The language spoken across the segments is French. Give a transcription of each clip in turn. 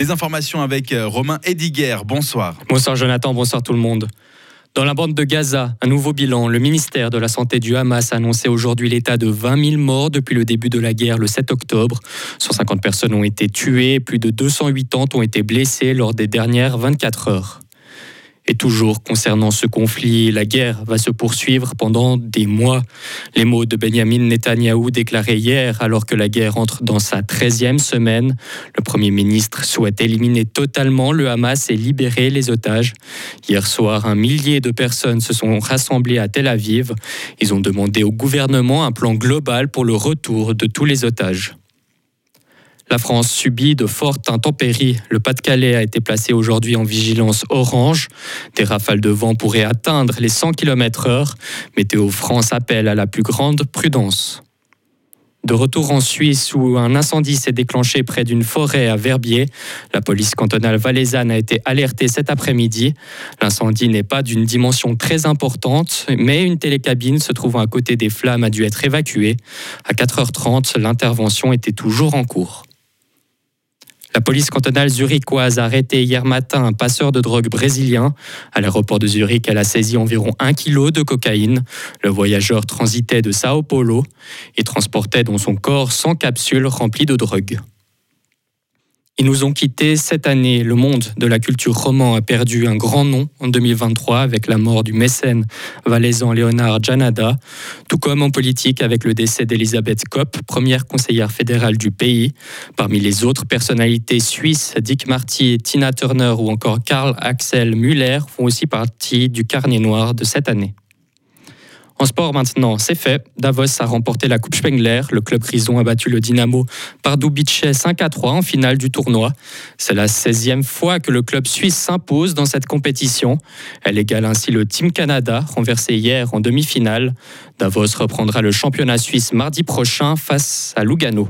Les informations avec euh, Romain Ediger. Bonsoir. Bonsoir Jonathan, bonsoir tout le monde. Dans la bande de Gaza, un nouveau bilan. Le ministère de la Santé du Hamas a annoncé aujourd'hui l'état de 20 000 morts depuis le début de la guerre le 7 octobre. 150 personnes ont été tuées, plus de 280 ont été blessées lors des dernières 24 heures. Et toujours concernant ce conflit, la guerre va se poursuivre pendant des mois. Les mots de Benjamin Netanyahou déclarés hier alors que la guerre entre dans sa 13e semaine. Le Premier ministre souhaite éliminer totalement le Hamas et libérer les otages. Hier soir, un millier de personnes se sont rassemblées à Tel Aviv. Ils ont demandé au gouvernement un plan global pour le retour de tous les otages. La France subit de fortes intempéries. Le Pas-de-Calais a été placé aujourd'hui en vigilance orange. Des rafales de vent pourraient atteindre les 100 km/h. Météo France appelle à la plus grande prudence. De retour en Suisse où un incendie s'est déclenché près d'une forêt à Verbier, la police cantonale valaisanne a été alertée cet après-midi. L'incendie n'est pas d'une dimension très importante, mais une télécabine se trouvant à côté des flammes a dû être évacuée. À 4h30, l'intervention était toujours en cours. La police cantonale zurichoise a arrêté hier matin un passeur de drogue brésilien. À l'aéroport de Zurich, elle a saisi environ un kilo de cocaïne. Le voyageur transitait de Sao Paulo et transportait dans son corps 100 capsules remplies de drogue. Ils nous ont quittés cette année. Le monde de la culture roman a perdu un grand nom en 2023 avec la mort du mécène valaisan Léonard Janada, tout comme en politique avec le décès d'Elisabeth Kopp, première conseillère fédérale du pays. Parmi les autres personnalités suisses, Dick Marty, Tina Turner ou encore Karl Axel Müller font aussi partie du carnet noir de cette année. En sport maintenant, c'est fait. Davos a remporté la Coupe Spengler. Le club Rison a battu le Dynamo par Dubice 5 à 3 en finale du tournoi. C'est la 16e fois que le club suisse s'impose dans cette compétition. Elle égale ainsi le Team Canada, renversé hier en demi-finale. Davos reprendra le championnat suisse mardi prochain face à Lugano.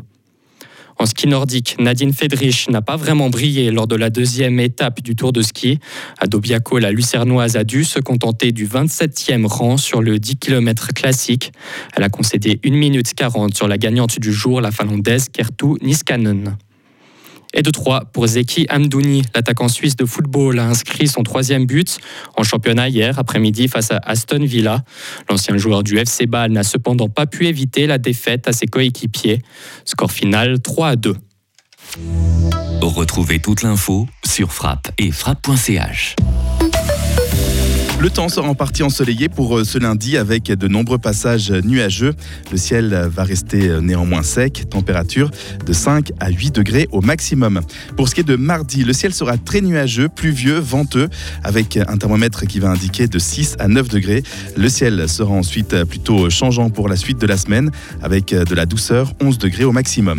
En ski nordique, Nadine Fedrich n'a pas vraiment brillé lors de la deuxième étape du Tour de ski. À Dobiaco, la Lucernoise a dû se contenter du 27e rang sur le 10 km classique. Elle a concédé 1 minute 40 sur la gagnante du jour, la finlandaise Kertu Niskanen. Et de 3 pour Zeki Amdouni. L'attaquant suisse de football a inscrit son troisième but en championnat hier après-midi face à Aston Villa. L'ancien joueur du FC Bâle n'a cependant pas pu éviter la défaite à ses coéquipiers. Score final 3 à 2. Retrouvez toute l'info sur frappe et frappe.ch. Le temps sera en partie ensoleillé pour euh, ce lundi avec de nombreux passages nuageux. Le ciel va rester euh, néanmoins sec, température de 5 à 8 degrés au maximum. Pour ce qui est de mardi, le ciel sera très nuageux, pluvieux, venteux, avec un thermomètre qui va indiquer de 6 à 9 degrés. Le ciel sera ensuite plutôt changeant pour la suite de la semaine, avec de la douceur, 11 degrés au maximum.